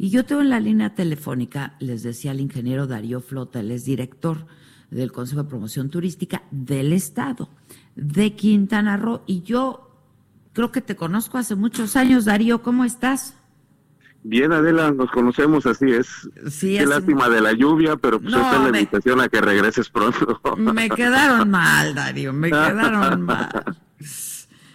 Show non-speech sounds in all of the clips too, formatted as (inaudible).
Y yo tengo en la línea telefónica, les decía al ingeniero Darío Flota, él es director del Consejo de Promoción Turística del Estado de Quintana Roo. Y yo creo que te conozco hace muchos años, Darío, ¿cómo estás? Bien, Adela, nos conocemos, así es. Sí, Qué lástima de la lluvia, pero pues No, esta es la me- invitación a que regreses pronto. (laughs) Me quedaron mal, Darío, me quedaron mal.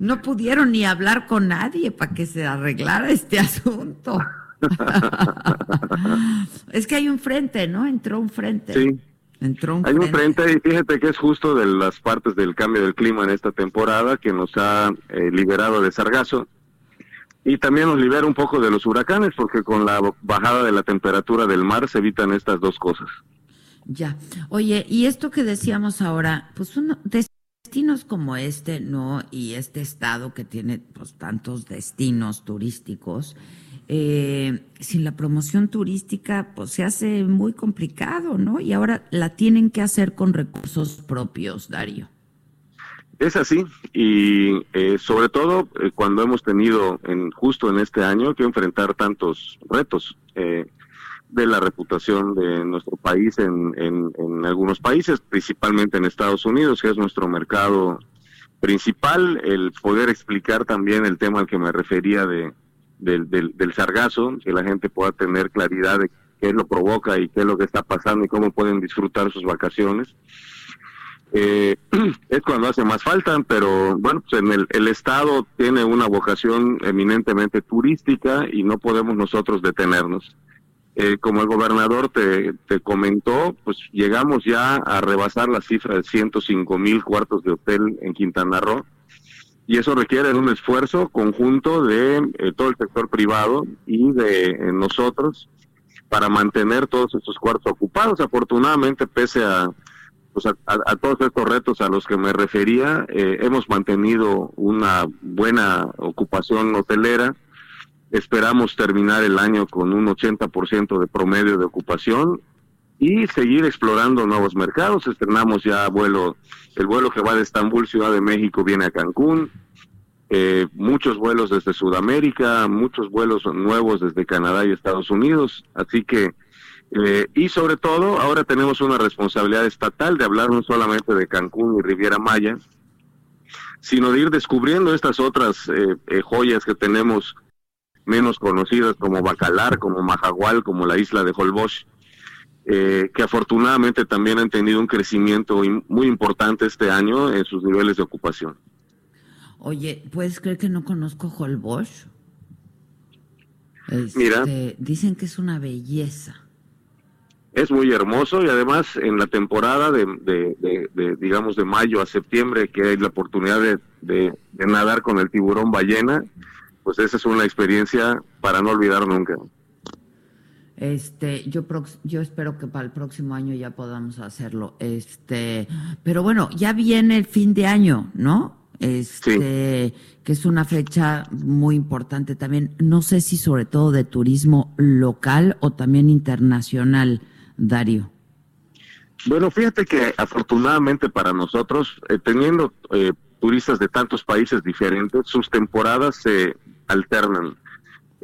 No pudieron ni hablar con nadie para que se arreglara este asunto. (laughs) es que hay un frente, ¿no? Entró un frente. Sí. Entró un Hay frente. un frente y fíjate que es justo de las partes del cambio del clima en esta temporada que nos ha eh, liberado de sargazo y también nos libera un poco de los huracanes porque con la bajada de la temperatura del mar se evitan estas dos cosas. Ya. Oye, y esto que decíamos ahora, pues uno, destinos como este, ¿no? Y este estado que tiene pues tantos destinos turísticos, eh, sin la promoción turística, pues se hace muy complicado, ¿no? Y ahora la tienen que hacer con recursos propios, Darío. Es así y eh, sobre todo eh, cuando hemos tenido en justo en este año que enfrentar tantos retos eh, de la reputación de nuestro país en, en, en algunos países, principalmente en Estados Unidos, que es nuestro mercado principal, el poder explicar también el tema al que me refería de, del, del, del sargazo, que la gente pueda tener claridad de qué lo provoca y qué es lo que está pasando y cómo pueden disfrutar sus vacaciones eh, (clears throat) es cuando hace más falta, pero bueno, pues en el, el Estado tiene una vocación eminentemente turística y no podemos nosotros detenernos. Eh, como el gobernador te, te comentó, pues llegamos ya a rebasar la cifra de 105 mil cuartos de hotel en Quintana Roo y eso requiere un esfuerzo conjunto de eh, todo el sector privado y de eh, nosotros para mantener todos estos cuartos ocupados. Afortunadamente, pese a pues a, a, todos estos retos a los que me refería, eh, hemos mantenido una buena ocupación hotelera. Esperamos terminar el año con un 80% de promedio de ocupación y seguir explorando nuevos mercados. Estrenamos ya vuelo, el vuelo que va de Estambul, Ciudad de México, viene a Cancún. Eh, muchos vuelos desde Sudamérica, muchos vuelos nuevos desde Canadá y Estados Unidos. Así que eh, y sobre todo, ahora tenemos una responsabilidad estatal de hablar no solamente de Cancún y Riviera Maya, sino de ir descubriendo estas otras eh, eh, joyas que tenemos menos conocidas como Bacalar, como Majagual, como la isla de Holbox, que afortunadamente también han tenido un crecimiento muy importante este año en sus niveles de ocupación. Oye, ¿puedes creer que no conozco Holbox? Este, Mira. Dicen que es una belleza es muy hermoso y además en la temporada de, de, de, de, digamos de mayo a septiembre que hay la oportunidad de, nadar con el tiburón ballena pues esa es una experiencia para no olvidar nunca este yo yo espero que para el próximo año ya podamos hacerlo este pero bueno ya viene el fin de año no este sí. que es una fecha muy importante también no sé si sobre todo de turismo local o también internacional Darío? Bueno, fíjate que afortunadamente para nosotros, eh, teniendo eh, turistas de tantos países diferentes, sus temporadas se alternan.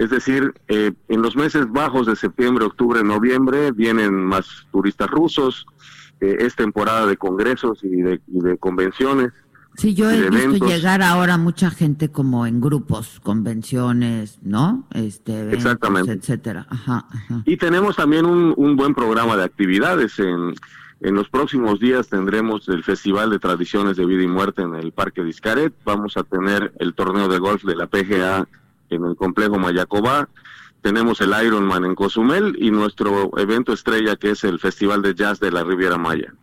Es decir, eh, en los meses bajos de septiembre, octubre, noviembre vienen más turistas rusos, es temporada de congresos y de, y de convenciones. Sí, yo he visto eventos. llegar ahora mucha gente como en grupos, convenciones, ¿no? Este, eventos, Exactamente. etcétera. Ajá, ajá. Y tenemos también un, un, buen programa de actividades. En, en los próximos días tendremos el Festival de Tradiciones de Vida y Muerte en el Parque de Iscaret. Vamos a tener el torneo de golf de la PGA en el complejo Mayacobá. Tenemos el Ironman en Cozumel y nuestro evento estrella que es el Festival de Jazz de la Riviera Maya.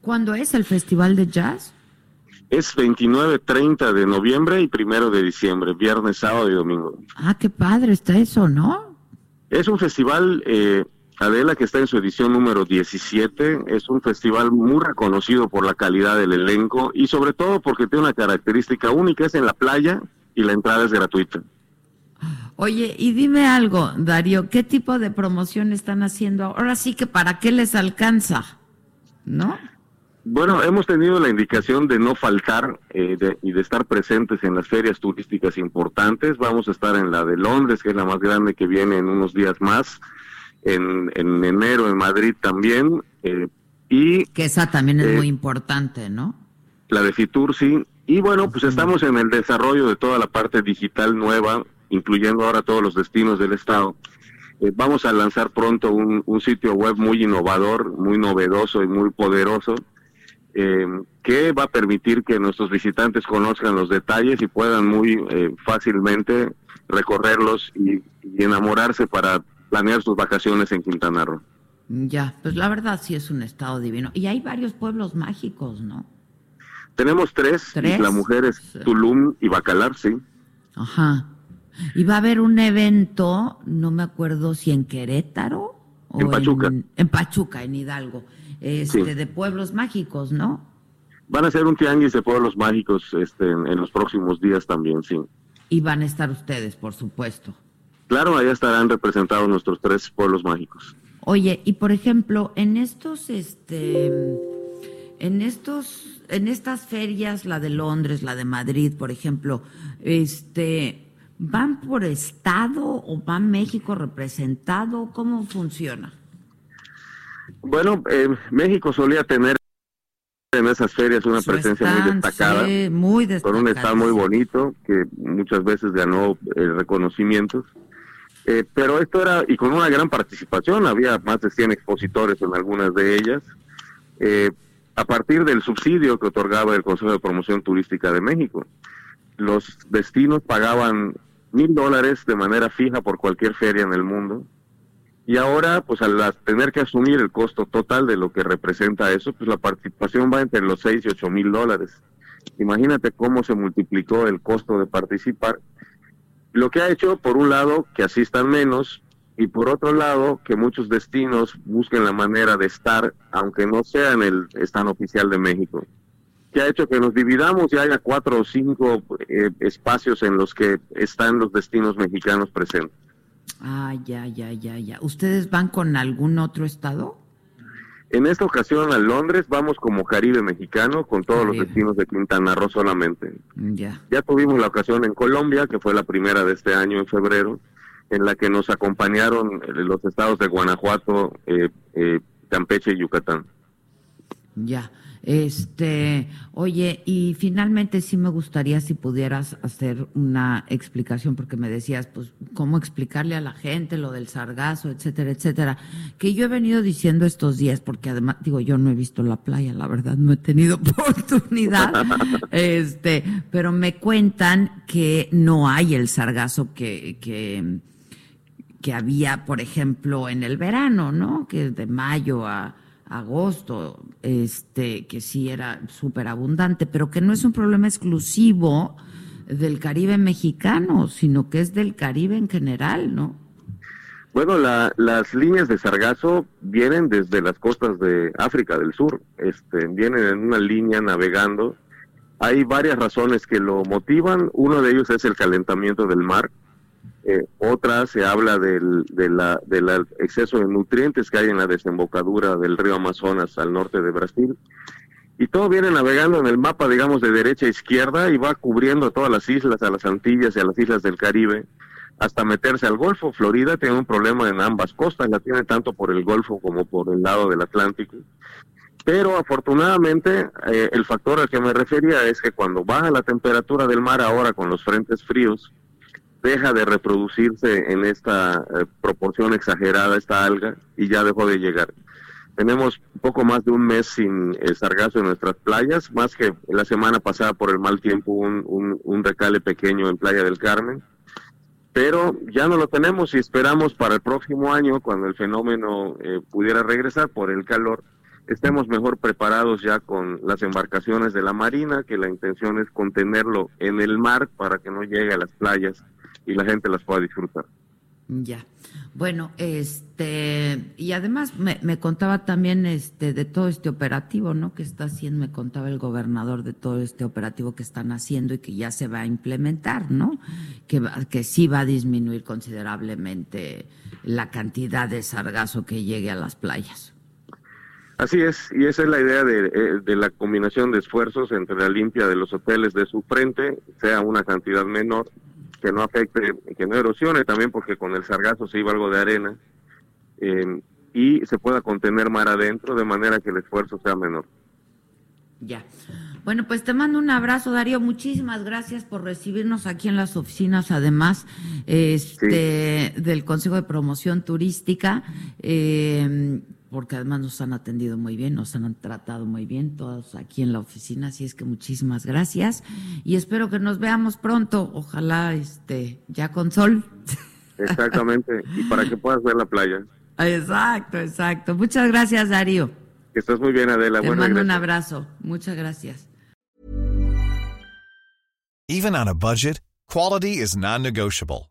¿Cuándo es el Festival de Jazz? Es 29, 30 de noviembre y primero de diciembre, viernes, sábado y domingo. Ah, qué padre está eso, ¿no? Es un festival, eh, Adela, que está en su edición número 17. Es un festival muy reconocido por la calidad del elenco y sobre todo porque tiene una característica única, es en la playa y la entrada es gratuita. Oye, y dime algo, Darío, ¿qué tipo de promoción están haciendo? Ahora sí que para qué les alcanza, ¿no? Bueno, hemos tenido la indicación de no faltar eh, y de estar presentes en las ferias turísticas importantes. Vamos a estar en la de Londres, que es la más grande que viene en unos días más, en, enero en Madrid también. Eh, y Que esa también es eh, muy importante, ¿no? La de Fitur, sí. Y bueno, pues estamos en el desarrollo de toda la parte digital nueva, incluyendo ahora todos los destinos del Estado. vamos a lanzar pronto un, un sitio web muy innovador, muy novedoso y muy poderoso eh, que va a permitir que nuestros visitantes conozcan los detalles y puedan muy eh, fácilmente recorrerlos y, enamorarse para planear sus vacaciones en Quintana Roo. Ya, pues la verdad sí es un estado divino. Y hay varios pueblos mágicos, ¿no? Tenemos tres, la mujer es Tulum y Bacalar, sí. Ajá. Y va a haber un evento, no me acuerdo si en Querétaro o en Pachuca. en Pachuca, en Hidalgo este, de pueblos mágicos, ¿no? Van a ser un tianguis de pueblos mágicos este, en, los próximos días también, sí. Y van a estar ustedes, por supuesto. Claro, ahí estarán representados nuestros tres pueblos mágicos. Oye, y por ejemplo, en estos, este, en estos, en estas ferias, la de Londres, la de Madrid, por ejemplo, este, ¿van por estado o va México representado? ¿Cómo funciona? Bueno, eh, México solía tener en esas ferias una presencia muy destacada, muy con un estado muy bonito que muchas veces ganó eh, reconocimientos. Eh, pero esto era, y con una gran participación, había más de 100 expositores en algunas de ellas. A partir del subsidio que otorgaba el Consejo de Promoción Turística de México, los destinos pagaban mil dólares de manera fija por cualquier feria en el mundo y ahora, pues al tener que asumir el costo total de lo que representa eso, pues la participación va entre los 6 y 8 mil dólares. Imagínate cómo se multiplicó el costo de participar. Lo que ha hecho, por un lado, que asistan menos y por otro lado, que muchos destinos busquen la manera de estar, aunque no sea en el stand oficial de México. Que ha hecho que nos dividamos y haya cuatro o cinco eh, espacios en los que están los destinos mexicanos presentes. Ah, ya, ya, ya, ya. ¿Ustedes van con algún otro estado? En esta ocasión a Londres vamos como Caribe mexicano con todos los destinos de Quintana Roo solamente. Ya. Ya tuvimos la ocasión en Colombia, que fue la primera de este año en febrero, en la que nos acompañaron eh, los estados de Guanajuato, eh, eh, Campeche y Yucatán. Ya. Este, oye, y finalmente sí me gustaría si pudieras hacer una explicación, porque me decías, pues, cómo explicarle a la gente lo del sargazo, etcétera, etcétera, que yo he venido diciendo estos días, porque además, digo, yo no he visto la playa, la verdad, no he tenido (laughs) oportunidad, este, pero me cuentan que no hay el sargazo que, que, que había, por ejemplo, en el verano, ¿no? Que de mayo a agosto, este, que sí era súper abundante, pero que no es un problema exclusivo del Caribe mexicano, sino que es del Caribe en general, ¿no? Bueno, las líneas de sargazo vienen desde las costas de África del Sur, este, vienen en una línea navegando. Hay varias razones que lo motivan. Uno de ellos es el calentamiento del mar, eh, otra se habla del, de la, del exceso de nutrientes que hay en la desembocadura del río Amazonas al norte de Brasil. Y todo viene navegando en el mapa, digamos, de derecha a izquierda y va cubriendo todas las islas, a las Antillas y a las islas del Caribe, hasta meterse al Golfo. Florida tiene un problema en ambas costas, la tiene tanto por el Golfo como por el lado del Atlántico. Pero afortunadamente eh, el factor al que me refería es que cuando baja la temperatura del mar ahora con los frentes fríos, deja de reproducirse en esta eh, proporción exagerada esta alga y ya dejó de llegar. Tenemos un poco más de un mes sin el sargazo en nuestras playas, más que la semana pasada por el mal tiempo un, un, recale pequeño en Playa del Carmen, pero ya no lo tenemos y esperamos para el próximo año, cuando el fenómeno eh, pudiera regresar por el calor, estemos mejor preparados ya con las embarcaciones de la Marina, que la intención es contenerlo en el mar para que no llegue a las playas y la gente las pueda disfrutar. Ya. Bueno, este, y además me, me, contaba también este de todo este operativo, ¿no? Que está haciendo, me contaba el gobernador de todo este operativo que están haciendo y que ya se va a implementar, ¿no? Que, que sí va a disminuir considerablemente la cantidad de sargazo que llegue a las playas. Así es, y esa es la idea de, eh, de, la combinación de esfuerzos entre la limpia de los hoteles de su frente, sea una cantidad menor, que no afecte, que no erosione también, porque con el sargazo se iba algo de arena, eh, y se pueda contener mar adentro de manera que el esfuerzo sea menor. Ya. Bueno, pues te mando un abrazo, Darío. Muchísimas gracias por recibirnos aquí en las oficinas, además este, sí. del Consejo de Promoción Turística. Eh, porque además nos han atendido muy bien, nos han tratado muy bien todos aquí en la oficina, así es que muchísimas gracias y espero que nos veamos pronto, ojalá este ya con sol. Exactamente, y para que puedas ver la playa. Exacto, exacto. Muchas gracias, Darío. Que estás muy bien, Adela. Te mando un abrazo. Muchas gracias. Even on a budget, quality is non-negotiable.